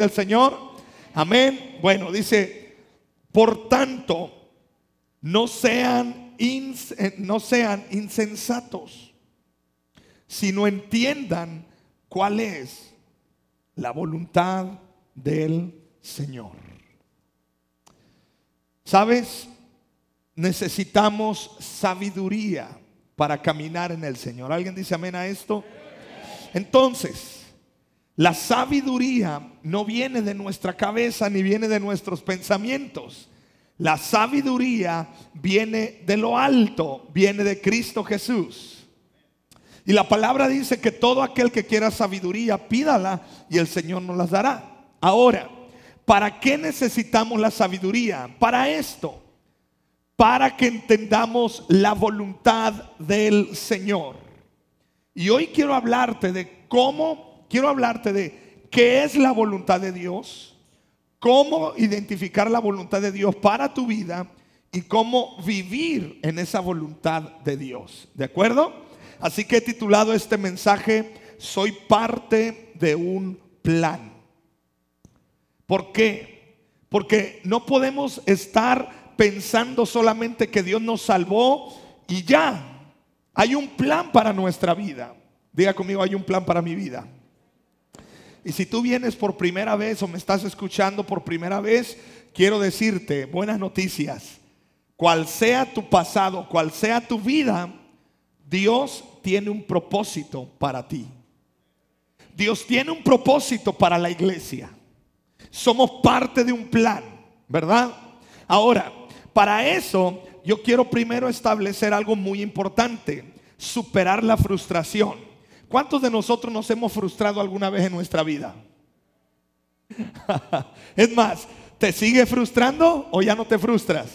del Señor. Amén. Bueno, dice, por tanto, no sean, eh, no insensatos, sino entiendan cuál es la voluntad del Señor. ¿Sabes? Necesitamos sabiduría para caminar en el Señor. ¿Alguien dice amén a esto? Entonces, la sabiduría no viene de nuestra cabeza ni viene de nuestros pensamientos. La sabiduría viene de lo alto, viene de Cristo Jesús. Y la palabra dice que todo aquel que quiera sabiduría, pídala y el Señor nos las dará. Ahora, ¿para qué necesitamos la sabiduría? Para esto, para que entendamos la voluntad del Señor. Y hoy quiero hablarte de cómo, quiero hablarte de qué es la voluntad de Dios, cómo identificar la voluntad de Dios para tu vida y cómo vivir en esa voluntad de Dios. ¿De acuerdo? Así que he titulado este mensaje, Soy parte de un plan. ¿Por qué? Porque no podemos estar pensando solamente que Dios nos salvó y ya. Hay un plan para nuestra vida. Diga conmigo, hay un plan para mi vida. Y si tú vienes por primera vez o me estás escuchando por primera vez, quiero decirte buenas noticias. Cual sea tu pasado, cual sea tu vida, Dios tiene un propósito para ti. Dios tiene un propósito para la iglesia. Somos parte de un plan, ¿verdad? Ahora, para eso yo quiero primero establecer algo muy importante, superar la frustración. ¿Cuántos de nosotros nos hemos frustrado alguna vez en nuestra vida? es más, ¿te sigue frustrando o ya no te frustras?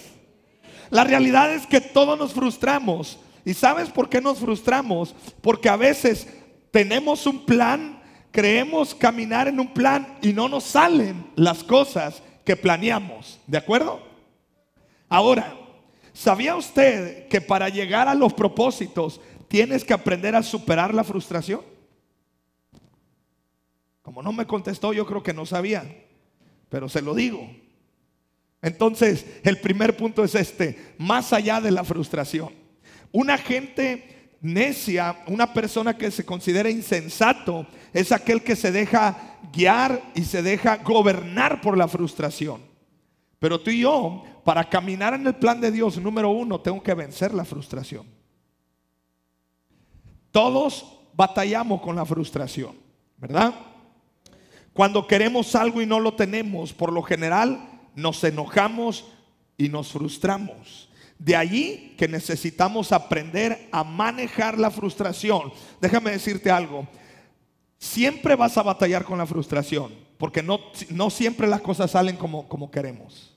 La realidad es que todos nos frustramos. ¿Y sabes por qué nos frustramos? Porque a veces tenemos un plan, creemos caminar en un plan y no nos salen las cosas que planeamos. ¿De acuerdo? Ahora, ¿sabía usted que para llegar a los propósitos tienes que aprender a superar la frustración. Como no me contestó, yo creo que no sabía, pero se lo digo. Entonces, el primer punto es este, más allá de la frustración. Una gente necia, una persona que se considera insensato, es aquel que se deja guiar y se deja gobernar por la frustración. Pero tú y yo, para caminar en el plan de Dios, número uno, tengo que vencer la frustración. Todos batallamos con la frustración, ¿verdad? Cuando queremos algo y no lo tenemos, por lo general nos enojamos y nos frustramos. De allí que necesitamos aprender a manejar la frustración. Déjame decirte algo. Siempre vas a batallar con la frustración, porque no, no siempre las cosas salen como, como queremos.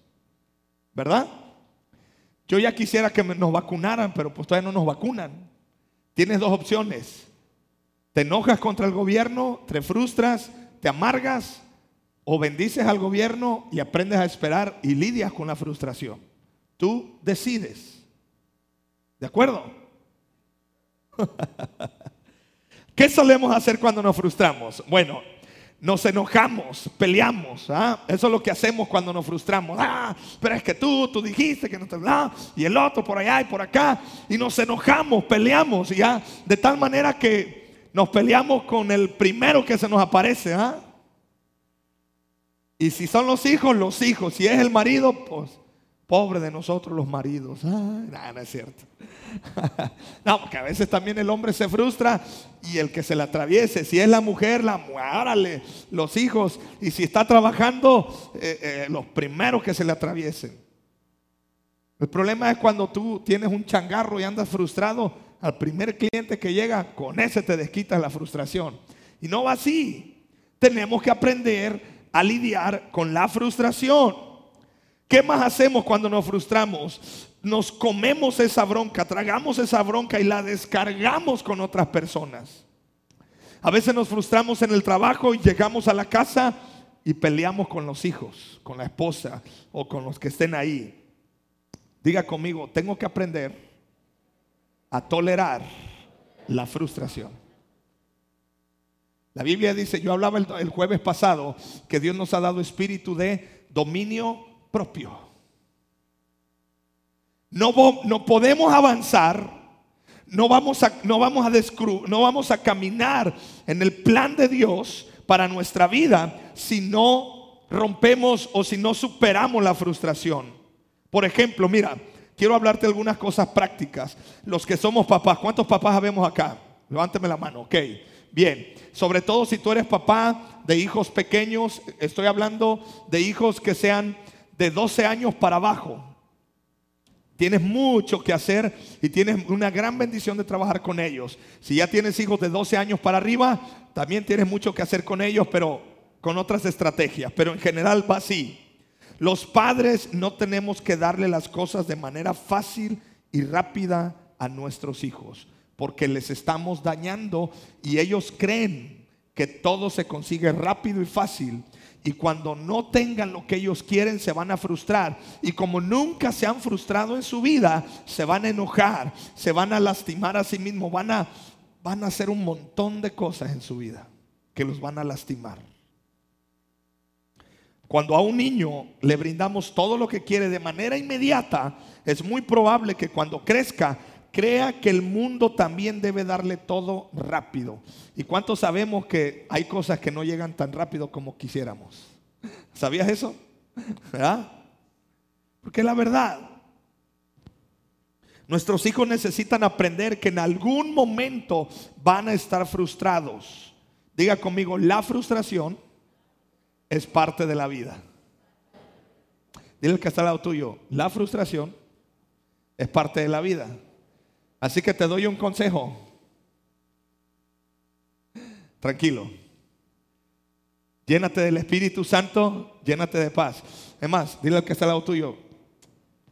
¿Verdad? Yo ya quisiera que nos vacunaran, pero pues todavía no nos vacunan. Tienes dos opciones. Te enojas contra el gobierno, te frustras, te amargas o bendices al gobierno y aprendes a esperar y lidias con la frustración. Tú decides. ¿De acuerdo? ¿Qué solemos hacer cuando nos frustramos? Bueno, nos enojamos, peleamos. ¿ah? Eso es lo que hacemos cuando nos frustramos. Ah, pero es que tú, tú dijiste que no te ah, y el otro por allá y por acá. Y nos enojamos, peleamos, ¿ya? De tal manera que nos peleamos con el primero que se nos aparece. ¿ah? Y si son los hijos, los hijos. Si es el marido, pues pobre de nosotros los maridos. Ah, no es cierto. no, porque a veces también el hombre se frustra y el que se le atraviese, si es la mujer, la los hijos, y si está trabajando, eh, eh, los primeros que se le atraviesen. El problema es cuando tú tienes un changarro y andas frustrado, al primer cliente que llega, con ese te desquitas la frustración. Y no va así. Tenemos que aprender a lidiar con la frustración. ¿Qué más hacemos cuando nos frustramos? nos comemos esa bronca, tragamos esa bronca y la descargamos con otras personas. A veces nos frustramos en el trabajo y llegamos a la casa y peleamos con los hijos, con la esposa o con los que estén ahí. Diga conmigo, tengo que aprender a tolerar la frustración. La Biblia dice, yo hablaba el, jueves pasado, que Dios nos ha dado espíritu de dominio propio. No, no podemos avanzar, no vamos, a, no, vamos a no vamos a caminar en el plan de Dios para nuestra vida si no rompemos o si no superamos la frustración. Por ejemplo, mira, quiero hablarte algunas cosas prácticas. Los que somos papás, ¿cuántos papás habemos acá? Levánteme la mano, ok. Bien, sobre todo si tú eres papá de hijos pequeños, estoy hablando de hijos que sean de 12 años para abajo. Tienes mucho que hacer y tienes una gran bendición de trabajar con ellos. Si ya tienes hijos de 12 años para arriba, también tienes mucho que hacer con ellos, pero con otras estrategias. Pero en general va así. Los padres no tenemos que darle las cosas de manera fácil y rápida a nuestros hijos porque les estamos dañando y ellos creen que todo se consigue rápido y fácil. Y cuando no tengan lo que ellos quieren, se van a frustrar. Y como nunca se han frustrado en su vida, se van a enojar, se van a lastimar a sí mismos, van a, van a hacer un montón de cosas en su vida que los van a lastimar. Cuando a un niño le brindamos todo lo que quiere de manera inmediata, es muy probable que cuando crezca crea que el mundo también debe darle todo rápido. ¿Y cuántos sabemos que hay cosas que no llegan tan rápido como quisiéramos? ¿Sabías eso? ¿Verdad? Porque es la verdad. Nuestros hijos necesitan aprender que en algún momento van a estar frustrados. Diga conmigo, la frustración es parte de la vida. Dile al que está al lado tuyo, la frustración es parte de la vida. Así que te doy un consejo. Tranquilo. Llénate del Espíritu Santo, llénate de paz. Es más, dile al que está al lado tuyo.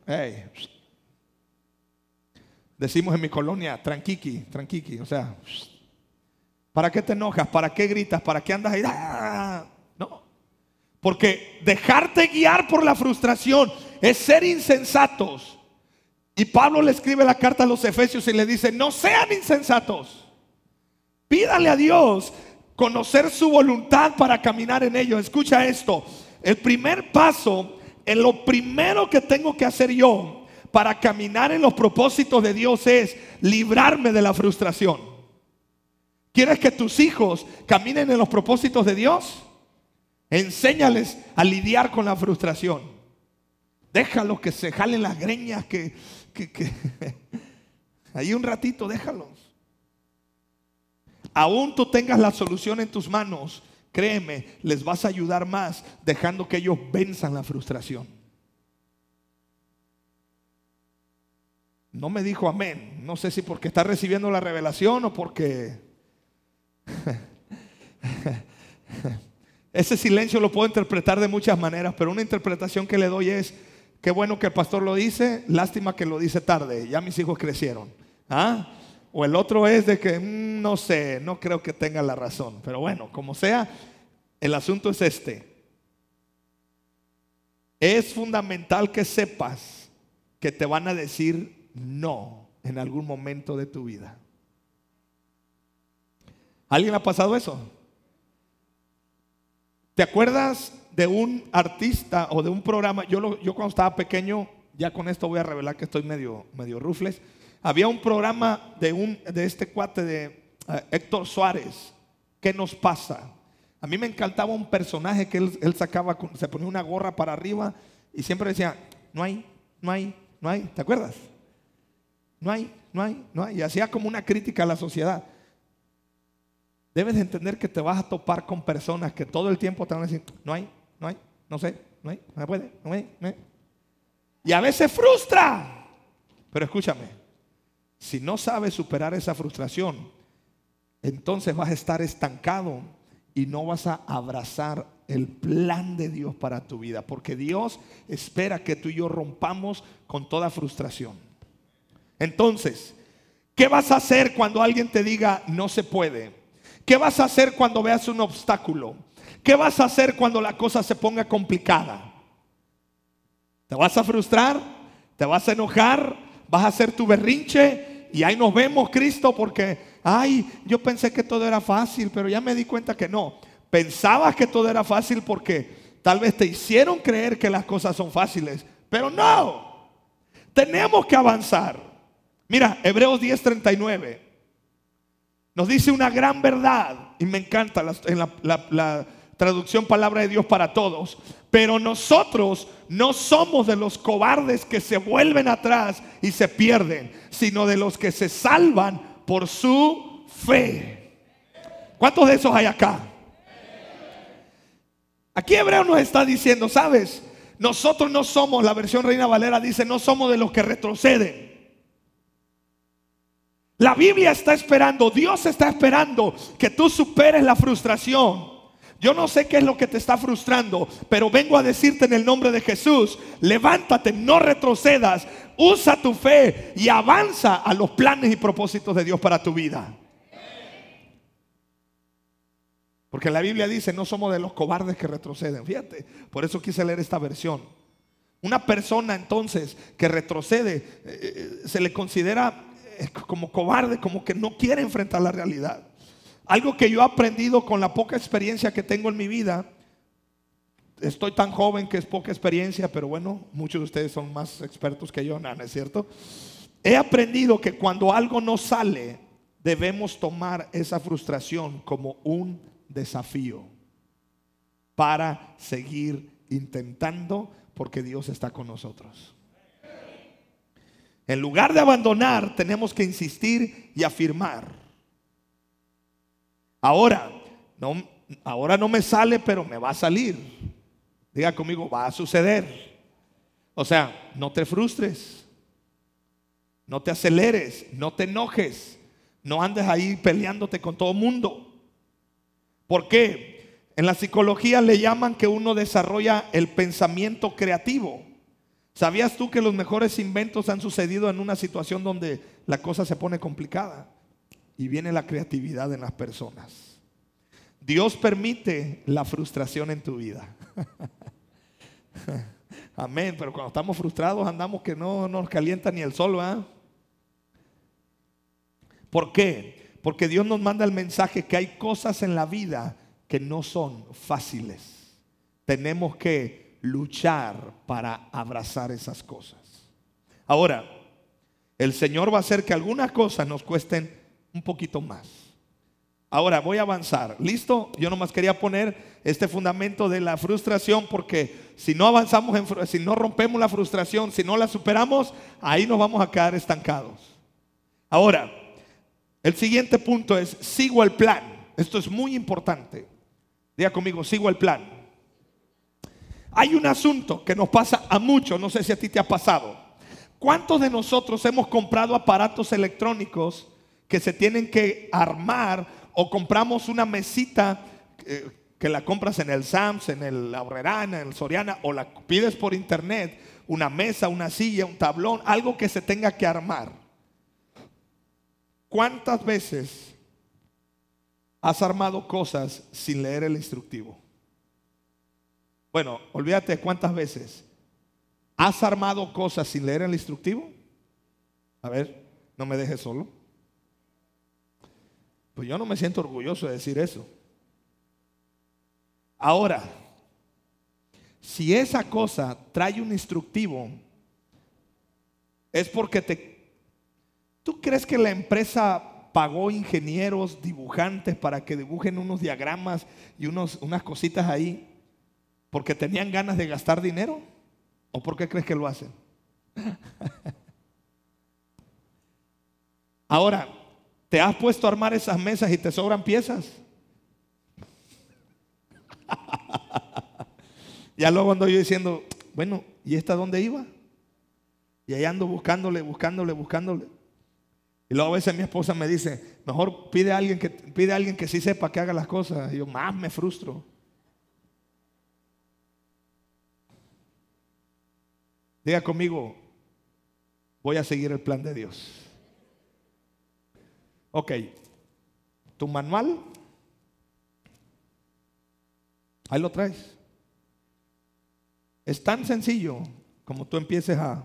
Hey. Decimos en mi colonia, tranquiqui, tranquiqui. O sea, ¿para qué te enojas? ¿Para qué gritas? ¿Para qué andas ahí? ¡Ah! No. Porque dejarte guiar por la frustración es ser insensatos. Y Pablo le escribe la carta a los Efesios y le dice, no sean insensatos. Pídale a Dios conocer su voluntad para caminar en ello. Escucha esto. El primer paso, en lo primero que tengo que hacer yo para caminar en los propósitos de Dios es librarme de la frustración. ¿Quieres que tus hijos caminen en los propósitos de Dios? Enséñales a lidiar con la frustración. Déjalos que se jalen las greñas, que ahí un ratito déjalos. Aún tú tengas la solución en tus manos, créeme, les vas a ayudar más dejando que ellos venzan la frustración. No me dijo amén. No sé si porque está recibiendo la revelación o porque... Ese silencio lo puedo interpretar de muchas maneras, pero una interpretación que le doy es, Qué bueno que el pastor lo dice, lástima que lo dice tarde, ya mis hijos crecieron. ¿Ah? O el otro es de que mm, no sé, no creo que tenga la razón. Pero bueno, como sea, el asunto es este. Es fundamental que sepas que te van a decir no en algún momento de tu vida. ¿Alguien ha pasado eso? ¿Te acuerdas de un artista o de un programa? Yo, yo cuando estaba pequeño, ya con esto voy a revelar que estoy medio, medio rufles. Había un programa de, un, de este cuate de eh, Héctor Suárez. ¿Qué nos pasa? A mí me encantaba un personaje que él, él sacaba, se ponía una gorra para arriba y siempre decía, no hay, no hay, no hay. ¿Te acuerdas? No hay, no hay, no hay. Y hacía como una crítica a la sociedad. Debes de entender que te vas a topar con personas que todo el tiempo te van a decir, no hay, no hay, no sé, no hay, no puede, no hay, no hay. Y a veces frustra. Pero escúchame, si no sabes superar esa frustración, entonces vas a estar estancado y no vas a abrazar el plan de Dios para tu vida, porque Dios espera que tú y yo rompamos con toda frustración. Entonces, ¿qué vas a hacer cuando alguien te diga no se puede? ¿Qué vas a hacer cuando veas un obstáculo? ¿Qué vas a hacer cuando la cosa se ponga complicada? ¿Te vas a frustrar? ¿Te vas a enojar? ¿Vas a hacer tu berrinche? Y ahí nos vemos, Cristo, porque ay, yo pensé que todo era fácil, pero ya me di cuenta que no. Pensabas que todo era fácil porque tal vez te hicieron creer que las cosas son fáciles, pero no. Tenemos que avanzar. Mira, Hebreos 10:39 nos dice una gran verdad y me encanta en la traducción palabra de Dios para todos. Pero nosotros no somos de los cobardes que se vuelven atrás y se pierden, sino de los que se salvan por su fe. ¿Cuántos de esos hay acá? Aquí Hebreo nos está diciendo, ¿sabes? Nosotros no somos, la versión Reina Valera dice, no somos de los que retroceden. La Biblia está esperando, Dios está esperando que tú superes la frustración yo no sé qué es lo que te está frustrando, pero vengo a decirte en el nombre de Jesús, levántate, no retrocedas, usa tu fe y avanza a los planes y propósitos de Dios para tu vida. Porque la Biblia dice, no somos de los cobardes que retroceden. Fíjate, por eso quise leer esta versión. Una persona entonces que retrocede eh, eh, se le considera como cobarde, como que no quiere enfrentar la realidad. Algo que yo he aprendido con la poca experiencia que tengo en mi vida. Estoy tan joven que es poca experiencia, pero bueno, muchos de ustedes son más expertos que yo, ¿no, es cierto? He aprendido que cuando algo no sale, debemos tomar esa frustración como un desafío para seguir intentando porque Dios está con nosotros. En lugar de abandonar, tenemos que insistir y afirmar. Ahora, no, ahora no me sale, pero me va a salir. Diga conmigo, va a suceder. O sea, no te frustres, no te aceleres, no te enojes, no andes ahí peleándote con todo el mundo. ¿Por qué? En la psicología le llaman que uno desarrolla el pensamiento creativo. ¿Sabías tú que los mejores inventos han sucedido en una situación donde la cosa se pone complicada? y viene la creatividad en las personas. Dios permite la frustración en tu vida. Amén, pero cuando estamos frustrados andamos que no nos calienta ni el sol, ¿verdad? ¿Por qué? Porque Dios nos manda el mensaje que hay cosas en la vida que no son fáciles. Tenemos que luchar para abrazar esas cosas. Ahora, el Señor va a hacer que algunas cosas nos cuesten un poquito más. Ahora voy a avanzar. ¿Listo? Yo nomás quería poner este fundamento de la frustración porque si no avanzamos, en, si no rompemos la frustración, si no la superamos, ahí nos vamos a quedar estancados. Ahora, el siguiente punto es, sigo el plan. Esto es muy importante. Diga conmigo, sigo el plan. Hay un asunto que nos pasa a muchos, no sé si a ti te ha pasado. ¿Cuántos de nosotros hemos comprado aparatos electrónicos que se tienen que armar o compramos una mesita eh, que la compras en el Sams, en el Aurrerana, en el Soriana o la pides por internet, una mesa, una silla, un tablón, algo que se tenga que armar. ¿Cuántas veces has armado cosas sin leer el instructivo? Bueno, olvídate cuántas veces. ¿Has armado cosas sin leer el instructivo? A ver, no me dejes solo. Pues yo no me siento orgulloso de decir eso. Ahora, si esa cosa trae un instructivo, es porque te... ¿Tú crees que la empresa pagó ingenieros, dibujantes para que dibujen unos diagramas y unos, unas cositas ahí porque tenían ganas de gastar dinero? ¿O por qué crees que lo hacen? Ahora, ¿Te has puesto a armar esas mesas y te sobran piezas? ya luego ando yo diciendo, bueno, ¿y esta dónde iba? Y ahí ando buscándole, buscándole, buscándole. Y luego a veces mi esposa me dice, mejor pide a alguien que, pide a alguien que sí sepa que haga las cosas. Y yo más me frustro. Diga conmigo, voy a seguir el plan de Dios. Ok, tu manual, ahí lo traes. Es tan sencillo como tú empieces a...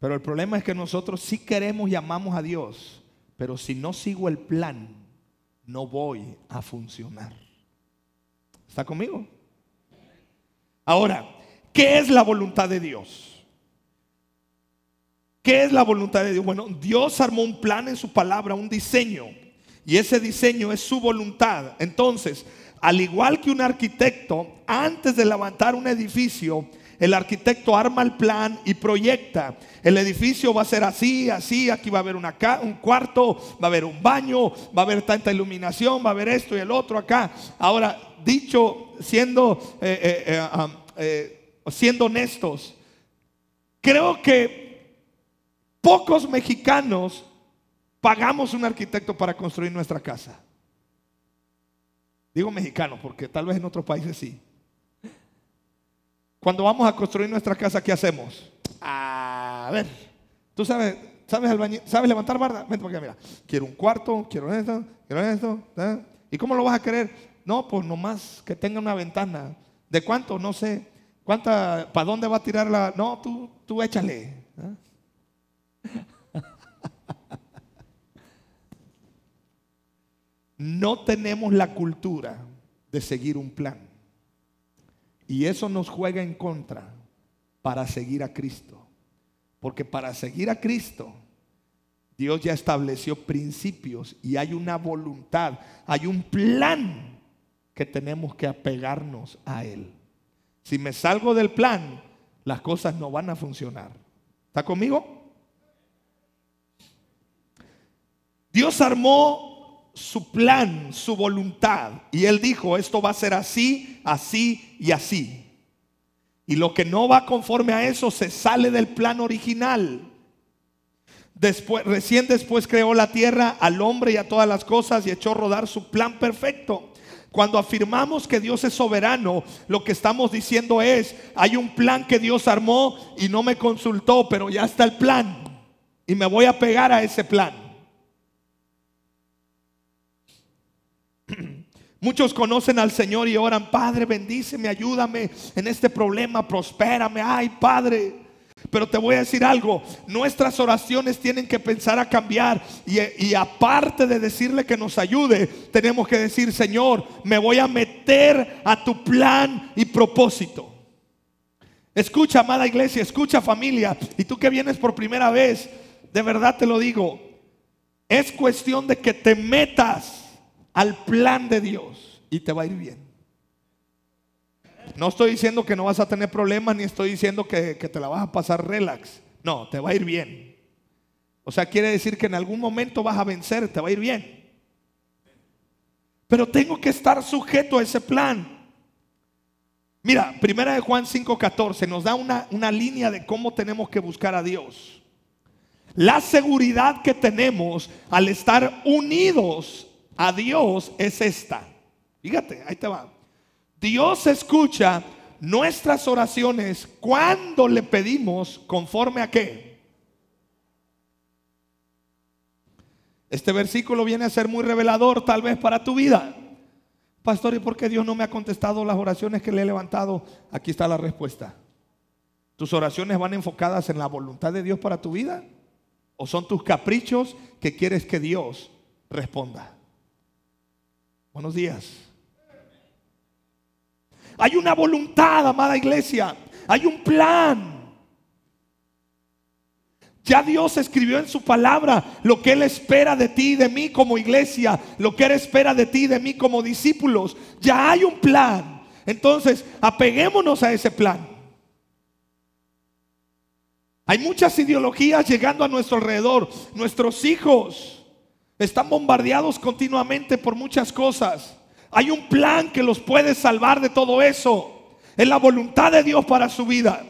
Pero el problema es que nosotros sí queremos y amamos a Dios, pero si no sigo el plan, no voy a funcionar. ¿Está conmigo? Ahora, ¿qué es la voluntad de Dios? ¿Qué es la voluntad de Dios? Bueno, Dios armó un plan en su palabra, un diseño, y ese diseño es su voluntad. Entonces, al igual que un arquitecto, antes de levantar un edificio, el arquitecto arma el plan y proyecta. El edificio va a ser así, así, aquí va a haber una, un cuarto, va a haber un baño, va a haber tanta iluminación, va a haber esto y el otro acá. Ahora, dicho, siendo, eh, eh, eh, siendo honestos, creo que pocos mexicanos pagamos un arquitecto para construir nuestra casa. Digo mexicano porque tal vez en otros países sí. Cuando vamos a construir nuestra casa, ¿qué hacemos? A ver, tú sabes, sabes, ¿sabes levantar barda. Vente para acá, mira. Quiero un cuarto, quiero esto, quiero esto. ¿eh? ¿Y cómo lo vas a querer? No, pues nomás que tenga una ventana. ¿De cuánto? No sé. ¿Cuánta? ¿Para dónde va a tirar la? No, tú, tú échale. ¿eh? no tenemos la cultura de seguir un plan. Y eso nos juega en contra para seguir a Cristo. Porque para seguir a Cristo, Dios ya estableció principios y hay una voluntad, hay un plan que tenemos que apegarnos a Él. Si me salgo del plan, las cosas no van a funcionar. ¿Está conmigo? Dios armó su plan, su voluntad. Y él dijo, esto va a ser así, así y así. Y lo que no va conforme a eso se sale del plan original. Después, recién después creó la tierra, al hombre y a todas las cosas y echó a rodar su plan perfecto. Cuando afirmamos que Dios es soberano, lo que estamos diciendo es, hay un plan que Dios armó y no me consultó, pero ya está el plan. Y me voy a pegar a ese plan. Muchos conocen al Señor y oran, Padre, bendíceme, ayúdame en este problema, prospérame, ay, Padre. Pero te voy a decir algo, nuestras oraciones tienen que pensar a cambiar y, y, aparte de decirle que nos ayude, tenemos que decir, Señor, me voy a meter a tu plan y propósito. Escucha, amada iglesia, escucha familia, y tú que vienes por primera vez, de verdad te lo digo, es cuestión de que te metas al plan de Dios y te va a ir bien. No estoy diciendo que no vas a tener problemas, ni estoy diciendo que, te la vas a pasar relax. No, te va a ir bien. O sea, quiere decir que en algún momento vas a vencer, te va a ir bien. Pero tengo que estar sujeto a ese plan. Mira, primera de Juan 5:14 nos da una, una línea de cómo tenemos que buscar a Dios. La seguridad que tenemos al estar unidos a Dios es esta. Fíjate, ahí te va. Dios escucha nuestras oraciones cuando le pedimos conforme a qué. Este versículo viene a ser muy revelador tal vez para tu vida. Pastor, ¿y por qué Dios no me ha contestado las oraciones que le he levantado? Aquí está la respuesta. ¿Tus oraciones van enfocadas en la voluntad de Dios para tu vida? ¿O son tus caprichos que quieres que Dios responda? Buenos días. Hay una voluntad, amada iglesia. Hay un plan. Ya Dios escribió en su palabra lo que Él espera de ti y de mí como iglesia, lo que Él espera de ti y de mí como discípulos. Ya hay un plan. Entonces, apeguémonos a ese plan. Hay muchas ideologías llegando a nuestro alrededor. Nuestros hijos están bombardeados continuamente por muchas cosas. Hay un plan que los puede salvar de todo eso. Es la voluntad de Dios para su vida.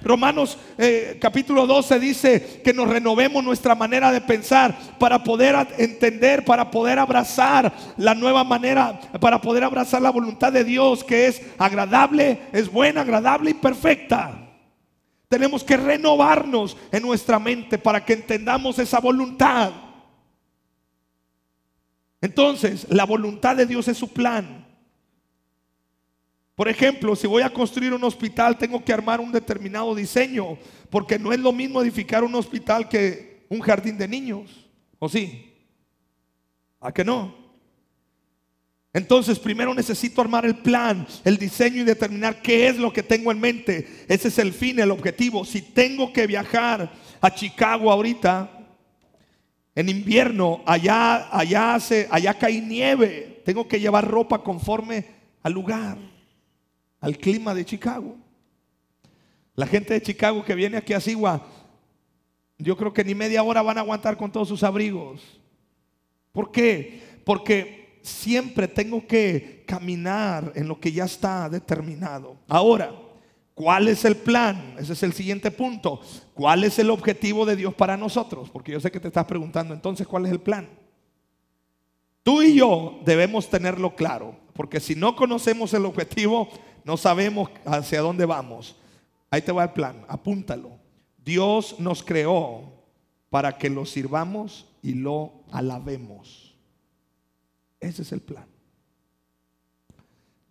Romanos eh, capítulo 12 dice que nos renovemos nuestra manera de pensar para poder entender, para poder abrazar la nueva manera, para poder abrazar la voluntad de Dios que es agradable, es buena, agradable y perfecta. Tenemos que renovarnos en nuestra mente para que entendamos esa voluntad. Entonces, la voluntad de Dios es su plan. Por ejemplo, si voy a construir un hospital, tengo que armar un determinado diseño, porque no es lo mismo edificar un hospital que un jardín de niños. ¿O sí? ¿A que no? Entonces, primero necesito armar el plan, el diseño y determinar qué es lo que tengo en mente. Ese es el fin, el objetivo. Si tengo que viajar a Chicago ahorita, en invierno, allá, allá, hace, allá cae nieve, tengo que llevar ropa conforme al lugar, al clima de Chicago. La gente de Chicago que viene aquí a Sigua, yo creo que ni media hora van a aguantar con todos sus abrigos. ¿Por qué? Porque siempre tengo que caminar en lo que ya está determinado. Ahora, ¿Cuál es el plan? Ese es el siguiente punto. ¿Cuál es el objetivo de Dios para nosotros? Porque yo sé que te estás preguntando entonces, ¿cuál es el plan? Tú y yo debemos tenerlo claro, porque si no conocemos el objetivo, no sabemos hacia dónde vamos. Ahí te va el plan, apúntalo. Dios nos creó para que lo sirvamos y lo alabemos. Ese es el plan.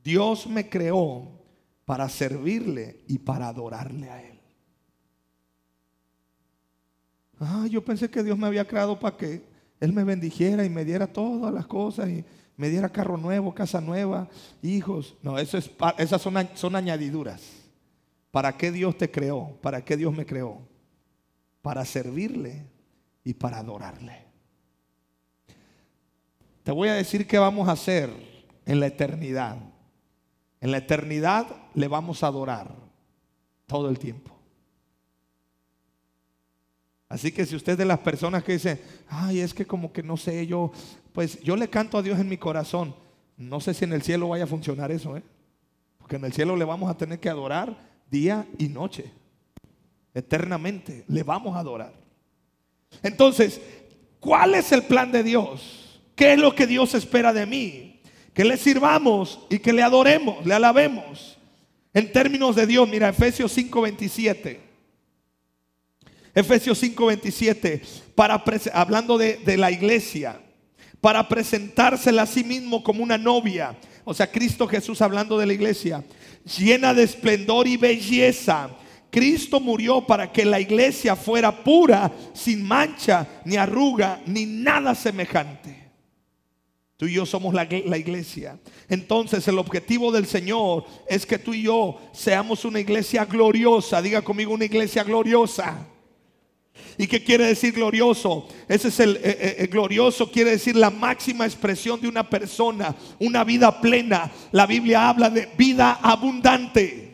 Dios me creó para servirle y para adorarle a Él. Ah, yo pensé que Dios me había creado para que Él me bendijera y me diera todas las cosas y me diera carro nuevo, casa nueva, hijos. No, eso es, esas son, son añadiduras. ¿Para qué Dios te creó? ¿Para qué Dios me creó? Para servirle y para adorarle. Te voy a decir qué vamos a hacer en la eternidad. En la eternidad le vamos a adorar todo el tiempo. Así que si usted es de las personas que dice, ay, es que como que no sé, yo, pues yo le canto a Dios en mi corazón. No sé si en el cielo vaya a funcionar eso, ¿eh? Porque en el cielo le vamos a tener que adorar día y noche. Eternamente le vamos a adorar. Entonces, ¿cuál es el plan de Dios? ¿Qué es lo que Dios espera de mí? que le sirvamos y que le adoremos, le alabemos. En términos de Dios, mira, Efesios 5:27. Efesios 5:27, para hablando de la iglesia, para presentársela a sí mismo como una novia. O sea, Cristo Jesús hablando de la iglesia, llena de esplendor y belleza. Cristo murió para que la iglesia fuera pura, sin mancha, ni arruga, ni nada semejante. Tú y yo somos la, iglesia. Entonces el objetivo del Señor es que tú y yo seamos una iglesia gloriosa. Diga conmigo una iglesia gloriosa. ¿Y qué quiere decir glorioso? Ese es el, eh, eh, el, glorioso, quiere decir la máxima expresión de una persona, una vida plena. La Biblia habla de vida abundante.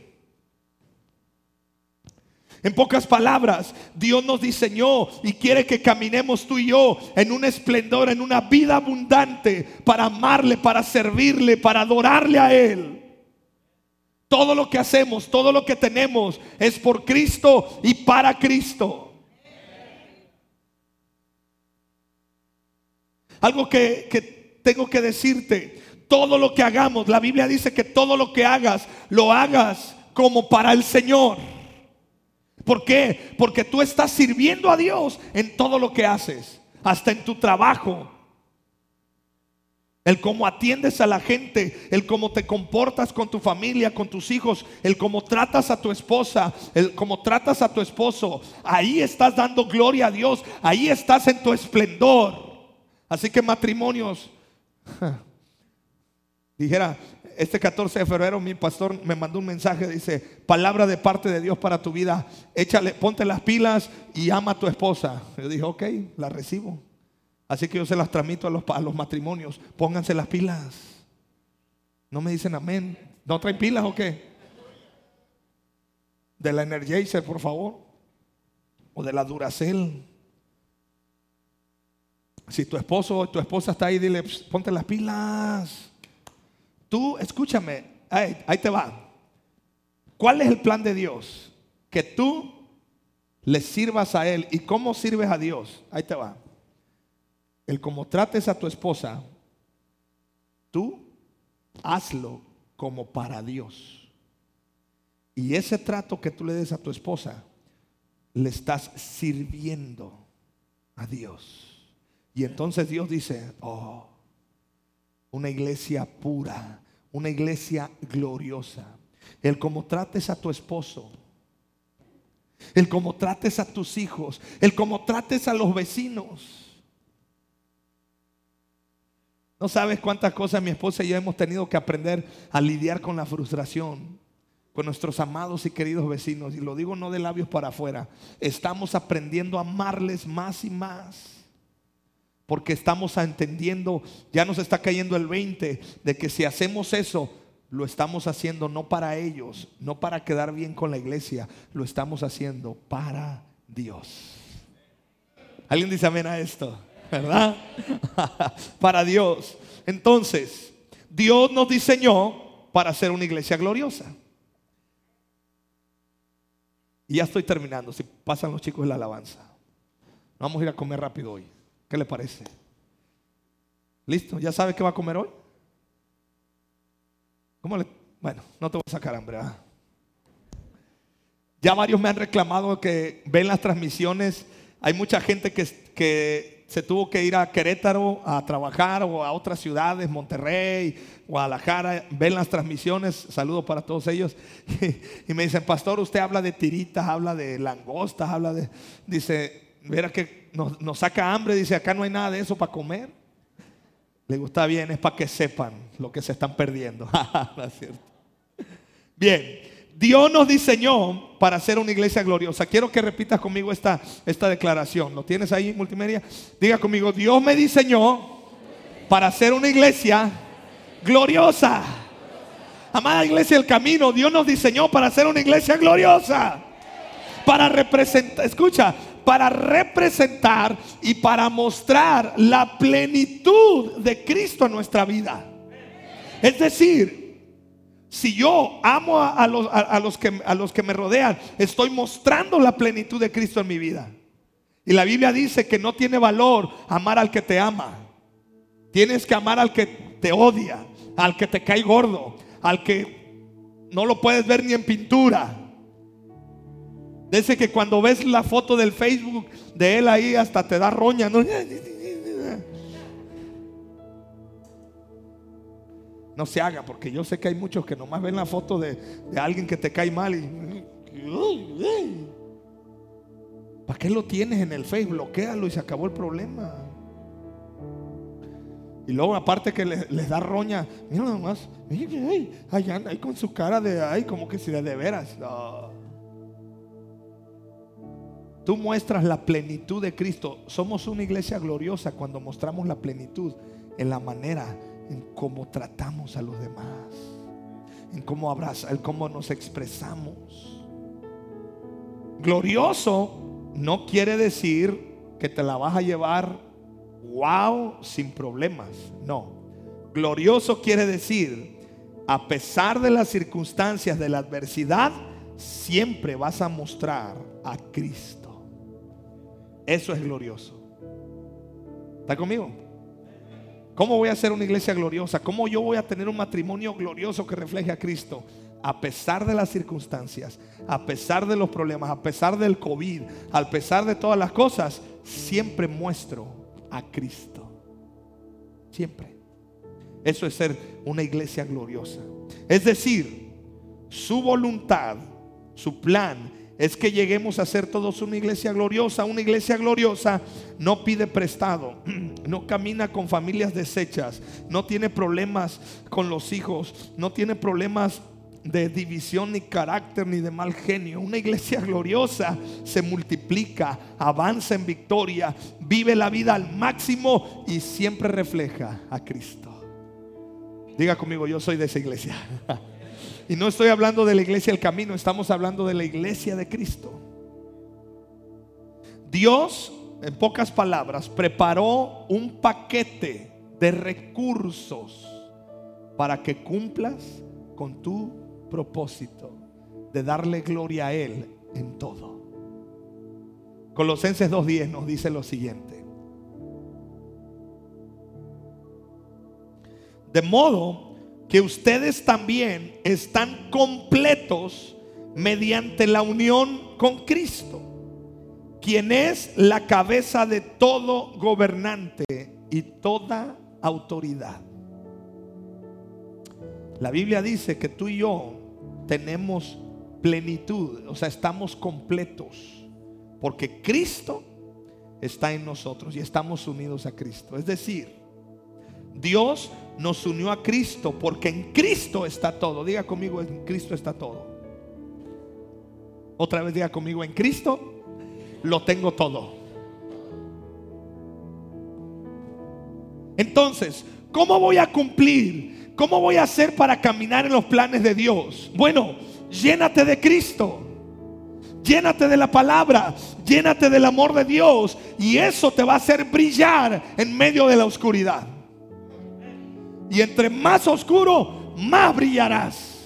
En pocas palabras, Dios nos diseñó y quiere que caminemos tú y yo en un esplendor, en una vida abundante para amarle, para servirle, para adorarle a Él. Todo lo que hacemos, todo lo que tenemos es por Cristo y para Cristo. Algo que, que tengo que decirte, todo lo que hagamos, la Biblia dice que todo lo que hagas, lo hagas como para el Señor. ¿Por qué? Porque tú estás sirviendo a Dios en todo lo que haces, hasta en tu trabajo. El cómo atiendes a la gente, el cómo te comportas con tu familia, con tus hijos, el cómo tratas a tu esposa, el cómo tratas a tu esposo. Ahí estás dando gloria a Dios, ahí estás en tu esplendor. Así que matrimonios, dijera, este 14 de febrero mi pastor me mandó un mensaje, dice, palabra de parte de Dios para tu vida, échale, ponte las pilas y ama a tu esposa. Yo dije, ok, la recibo. Así que yo se las transmito a los, los matrimonios, pónganse las pilas. No me dicen amén. ¿No traen pilas o qué? De la Energizer, por favor. O de la Duracell. Si tu esposo o tu esposa está ahí, dile, ponte las pilas. Tú, escúchame, ahí, te va. ¿Cuál es el plan de Dios? Que tú le sirvas a Él. ¿Y cómo sirves a Dios? Ahí te va. El cómo trates a tu esposa, tú hazlo como para Dios. Y ese trato que tú le des a tu esposa, le estás sirviendo a Dios. Y entonces Dios dice, oh, una iglesia pura, una iglesia gloriosa. El cómo trates a tu esposo, el cómo trates a tus hijos, el cómo trates a los vecinos. No sabes cuántas cosas mi esposa y yo hemos tenido que aprender a lidiar con la frustración, con nuestros amados y queridos vecinos. Y lo digo no de labios para afuera. Estamos aprendiendo a amarles más y más. Porque estamos entendiendo, ya nos está cayendo el 20, de que si hacemos eso, lo estamos haciendo no para ellos, no para quedar bien con la iglesia, lo estamos haciendo para Dios. ¿Alguien dice amén a esto? ¿Verdad? para Dios. Entonces, Dios nos diseñó para ser una iglesia gloriosa. Y ya estoy terminando, si pasan los chicos de la alabanza. Vamos a ir a comer rápido hoy. ¿Qué le parece? ¿Listo? ¿Ya sabe qué va a comer hoy? ¿Cómo le? Bueno, no te voy a sacar hambre. Ya varios me han reclamado que ven las transmisiones. Hay mucha gente que, que se tuvo que ir a Querétaro a trabajar o a otras ciudades, Monterrey, Guadalajara, ven las transmisiones, saludos para todos ellos, y me dicen, pastor, usted habla de tiritas, habla de langostas, habla de, dice, verá que nos, saca hambre, dice, acá no hay nada de eso para comer. Le gusta bien, es para que sepan lo que se están perdiendo. Bien, Dios nos diseñó para ser una iglesia gloriosa. Quiero que repitas conmigo esta, esta declaración. ¿Lo tienes ahí multimedia? Diga conmigo, Dios me diseñó para ser una iglesia gloriosa. Amada iglesia del camino, Dios nos diseñó para ser una iglesia gloriosa. Para representar, escucha, para representar y para mostrar la plenitud de Cristo en nuestra vida. Es decir, si yo amo a, los, que, a los que me rodean, estoy mostrando la plenitud de Cristo en mi vida. Y la Biblia dice que no tiene valor amar al que te ama. Tienes que amar al que te odia, al que te cae gordo, al que no lo puedes ver ni en pintura. Dice que cuando ves la foto del Facebook de él ahí hasta te da roña. ¿no? No se haga, porque yo sé que hay muchos que nomás ven la foto de, alguien que te cae mal y... ¿Para qué lo tienes en el Facebook? Bloquéalo y se acabó el problema. Y luego aparte que les, da roña, mira nomás, ahí anda, ahí con su cara de, ay, como que si de, de veras. Tú muestras la plenitud de Cristo. Somos una iglesia gloriosa cuando mostramos la plenitud en la manera en cómo tratamos a los demás, en cómo abraza, en cómo nos expresamos. Glorioso no quiere decir que te la vas a llevar wow sin problemas. No. Glorioso quiere decir a pesar de las circunstancias de la adversidad, siempre vas a mostrar a Cristo. Eso es glorioso. ¿Está conmigo? ¿Cómo voy a ser una iglesia gloriosa? ¿Cómo yo voy a tener un matrimonio glorioso que refleje a Cristo? A pesar de las circunstancias, a pesar de los problemas, a pesar del COVID, a pesar de todas las cosas, siempre muestro a Cristo. Siempre. Eso es ser una iglesia gloriosa. Es decir, su voluntad, su plan es que lleguemos a ser todos una iglesia gloriosa. Una iglesia gloriosa no pide prestado, no camina con familias deshechas, no tiene problemas con los hijos, no tiene problemas de división ni carácter ni de mal genio. Una iglesia gloriosa se multiplica, avanza en victoria, vive la vida al máximo y siempre refleja a Cristo. Diga conmigo, yo soy de esa iglesia. Y no estoy hablando de la iglesia del camino, estamos hablando de la iglesia de Cristo. Dios, en pocas palabras, preparó un paquete de recursos para que cumplas con tu propósito de darle gloria a Él en todo. Colosenses 2.10 nos dice lo siguiente. De modo que ustedes también están completos mediante la unión con Cristo, quien es la cabeza de todo gobernante y toda autoridad. La Biblia dice que tú y yo tenemos plenitud, o sea, estamos completos, porque Cristo está en nosotros y estamos unidos a Cristo. Es decir, Dios nos unió a Cristo porque en Cristo está todo. Diga conmigo, en Cristo está todo. Otra vez diga conmigo, en Cristo lo tengo todo. Entonces, ¿cómo voy a cumplir? ¿Cómo voy a hacer para caminar en los planes de Dios? Bueno, llénate de Cristo. Llénate de la palabra, llénate del amor de Dios y eso te va a hacer brillar en medio de la oscuridad. Y entre más oscuro, más brillarás.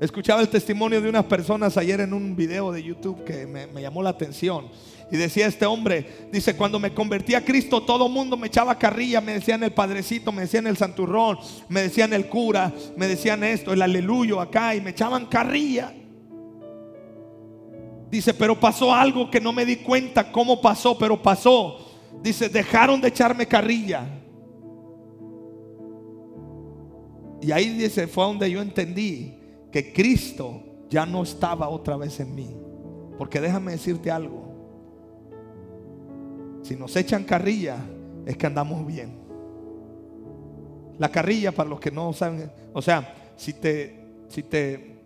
Escuchaba el testimonio de unas personas ayer en un video de YouTube que me, llamó la atención. Y decía este hombre, dice, cuando me convertí a Cristo, todo mundo me echaba carrilla, me decían el padrecito, me decían el santurrón, me decían el cura, me decían esto, el aleluyo acá, y me echaban carrilla. Dice, pero pasó algo que no me di cuenta cómo pasó, pero pasó. Dice, dejaron de echarme carrilla. Y ahí dice, fue donde yo entendí que Cristo ya no estaba otra vez en mí. Porque déjame decirte algo. Si nos echan carrilla, es que andamos bien. La carrilla, para los que no saben, o sea, si te, si te,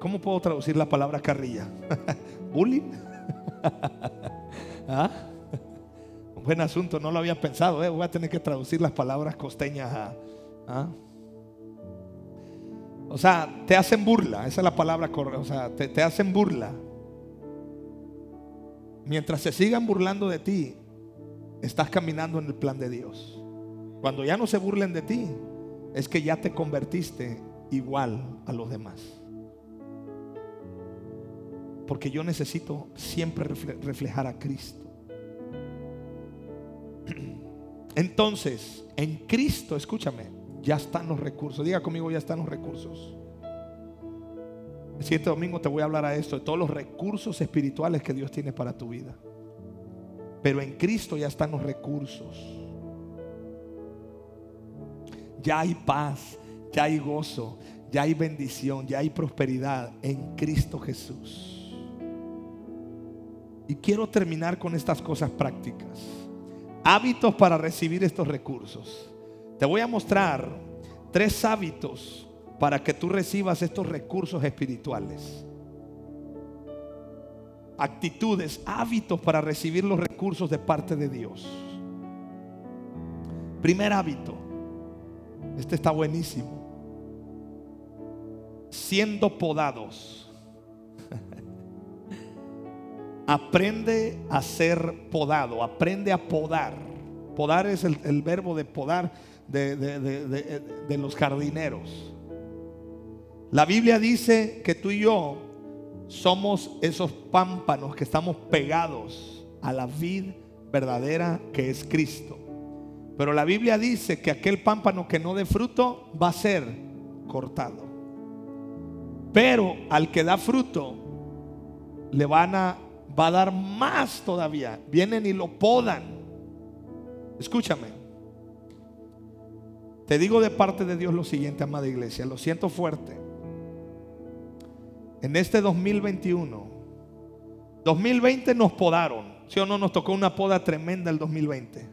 ¿cómo puedo traducir la palabra carrilla? ¿Bullying? ¿Ah? Buen asunto, no lo había pensado, ¿eh? voy a tener que traducir las palabras costeñas a... ¿ah? O sea, te hacen burla, esa es la palabra correcta, o sea, te hacen burla. Mientras se sigan burlando de ti, estás caminando en el plan de Dios. Cuando ya no se burlen de ti, es que ya te convertiste igual a los demás. Porque yo necesito siempre reflejar a Cristo. Entonces, en Cristo, escúchame, ya están los recursos. Diga conmigo, ya están los recursos. El siguiente domingo te voy a hablar a esto, de todos los recursos espirituales que Dios tiene para tu vida. Pero en Cristo ya están los recursos. Ya hay paz, ya hay gozo, ya hay bendición, ya hay prosperidad en Cristo Jesús. Y quiero terminar con estas cosas prácticas. Hábitos para recibir estos recursos. Te voy a mostrar tres hábitos para que tú recibas estos recursos espirituales. Actitudes, hábitos para recibir los recursos de parte de Dios. Primer hábito. Este está buenísimo. Siendo podados. Aprende a ser podado. Aprende a podar. Podar es el, verbo de podar de, los jardineros. La Biblia dice que tú y yo somos esos pámpanos que estamos pegados a la vid verdadera que es Cristo. Pero la Biblia dice que aquel pámpano que no dé fruto va a ser cortado. Pero al que da fruto le van a va a dar más todavía. Vienen y lo podan. Escúchame. Te digo de parte de Dios lo siguiente, amada iglesia, lo siento fuerte. En este 2021, 2020 nos podaron, ¿sí o no? Nos tocó una poda tremenda el 2020.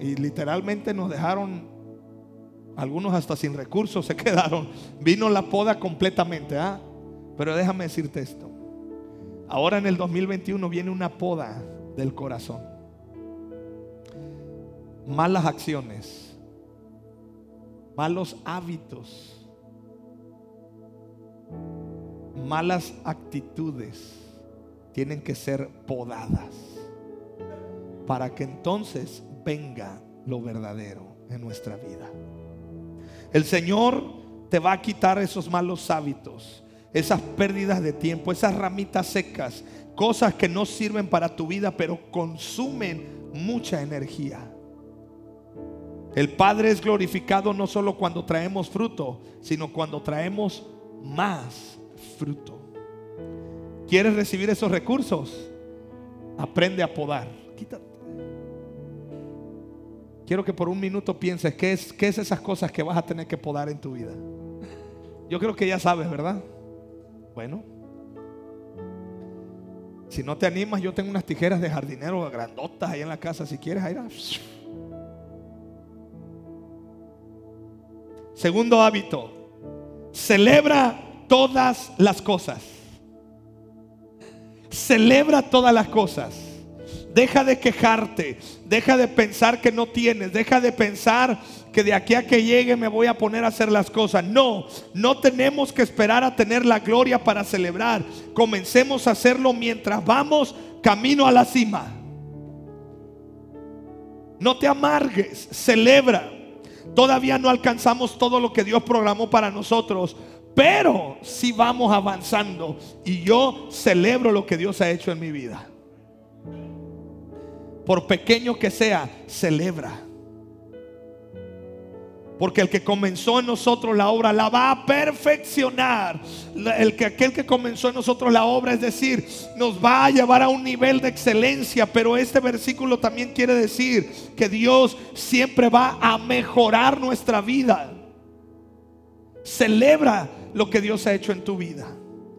Y literalmente nos dejaron, algunos hasta sin recursos se quedaron. Vino la poda completamente, ¿ah? Pero déjame decirte esto. Ahora en el 2021 viene una poda del corazón. Malas acciones malos hábitos, malas actitudes tienen que ser podadas para que entonces venga lo verdadero en nuestra vida. El Señor te va a quitar esos malos hábitos, esas pérdidas de tiempo, esas ramitas secas, cosas que no sirven para tu vida, pero consumen mucha energía. El Padre es glorificado no solo cuando traemos fruto, sino cuando traemos más fruto. ¿Quieres recibir esos recursos? Aprende a podar. Quítate. quiero que por un minuto pienses qué es, qué es esas cosas que vas a tener que podar en tu vida. Yo creo que ya sabes, ¿verdad? Bueno, si no te animas, yo tengo unas tijeras de jardinero grandotas ahí en la casa. Si quieres, ahí. Segundo hábito, celebra todas las cosas. Celebra todas las cosas. Deja de quejarte, deja de pensar que no tienes, deja de pensar que de aquí a que llegue me voy a poner a hacer las cosas. No, no tenemos que esperar a tener la gloria para celebrar. Comencemos a hacerlo mientras vamos camino a la cima. No te amargues, celebra. Todavía no alcanzamos todo lo que Dios programó para nosotros, pero si vamos avanzando y yo celebro lo que Dios ha hecho en mi vida. Por pequeño que sea, celebra. Porque el que comenzó en nosotros la obra la va a perfeccionar. El que, aquel que comenzó en nosotros la obra, es decir, nos va a llevar a un nivel de excelencia. Pero este versículo también quiere decir que Dios siempre va a mejorar nuestra vida. Celebra lo que Dios ha hecho en tu vida.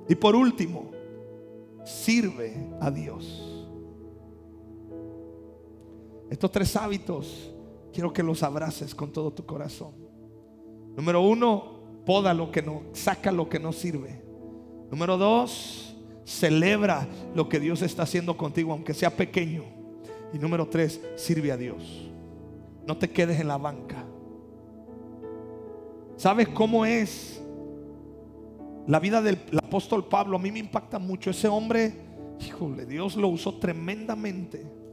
Y por último, sirve a Dios. Estos tres hábitos quiero que los abraces con todo tu corazón. Número uno, poda lo que no, saca lo que no sirve. Número dos, celebra lo que Dios está haciendo contigo, aunque sea pequeño. Y número tres, sirve a Dios. No te quedes en la banca. ¿Sabes cómo es la vida del apóstol Pablo? A mí me impacta mucho. Ese hombre, híjole, Dios lo usó tremendamente.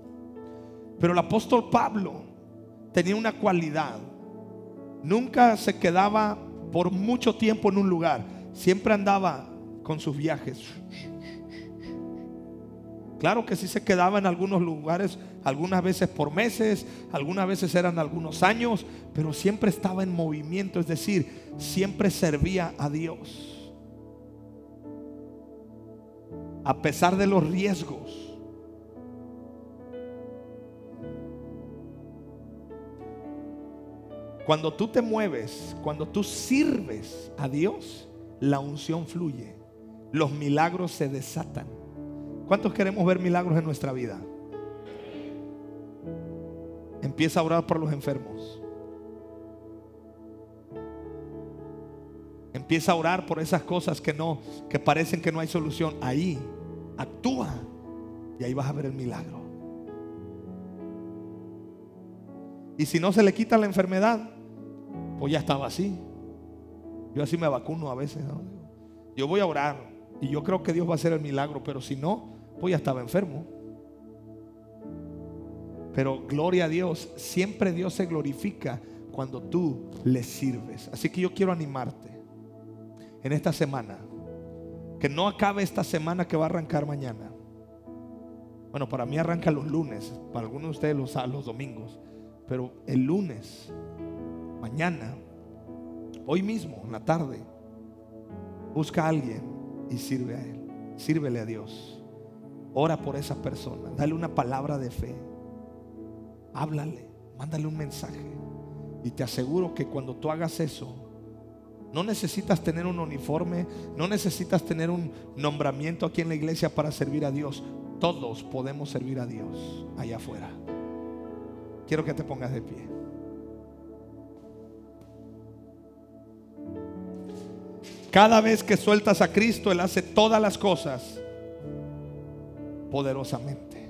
Pero el apóstol Pablo tenía una cualidad. Nunca se quedaba por mucho tiempo en un lugar. Siempre andaba con sus viajes. Claro que sí se quedaba en algunos lugares, algunas veces por meses, algunas veces eran algunos años, pero siempre estaba en movimiento, es decir, siempre servía a Dios. A pesar de los riesgos, Cuando tú te mueves, cuando tú sirves a Dios, la unción fluye. Los milagros se desatan. ¿Cuántos queremos ver milagros en nuestra vida? Empieza a orar por los enfermos. Empieza a orar por esas cosas que no, que parecen que no hay solución. Ahí actúa y ahí vas a ver el milagro. Y si no se le quita la enfermedad, pues ya estaba así. Yo así me vacuno a veces. Yo voy a orar y yo creo que Dios va a hacer el milagro, pero si no, pues ya estaba enfermo. Pero gloria a Dios, siempre Dios se glorifica cuando tú le sirves. Así que yo quiero animarte en esta semana. Que no acabe esta semana que va a arrancar mañana. Bueno, para mí arranca los lunes, para algunos de ustedes los, domingos. Pero el lunes mañana, hoy mismo, en la tarde, busca a alguien y sirve a él. Sírvele a Dios. Ora por esa persona. Dale una palabra de fe. Háblale. Mándale un mensaje. Y te aseguro que cuando tú hagas eso, no necesitas tener un uniforme, no necesitas tener un nombramiento aquí en la iglesia para servir a Dios. Todos podemos servir a Dios allá afuera. Quiero que te pongas de pie. Cada vez que sueltas a Cristo, Él hace todas las cosas poderosamente.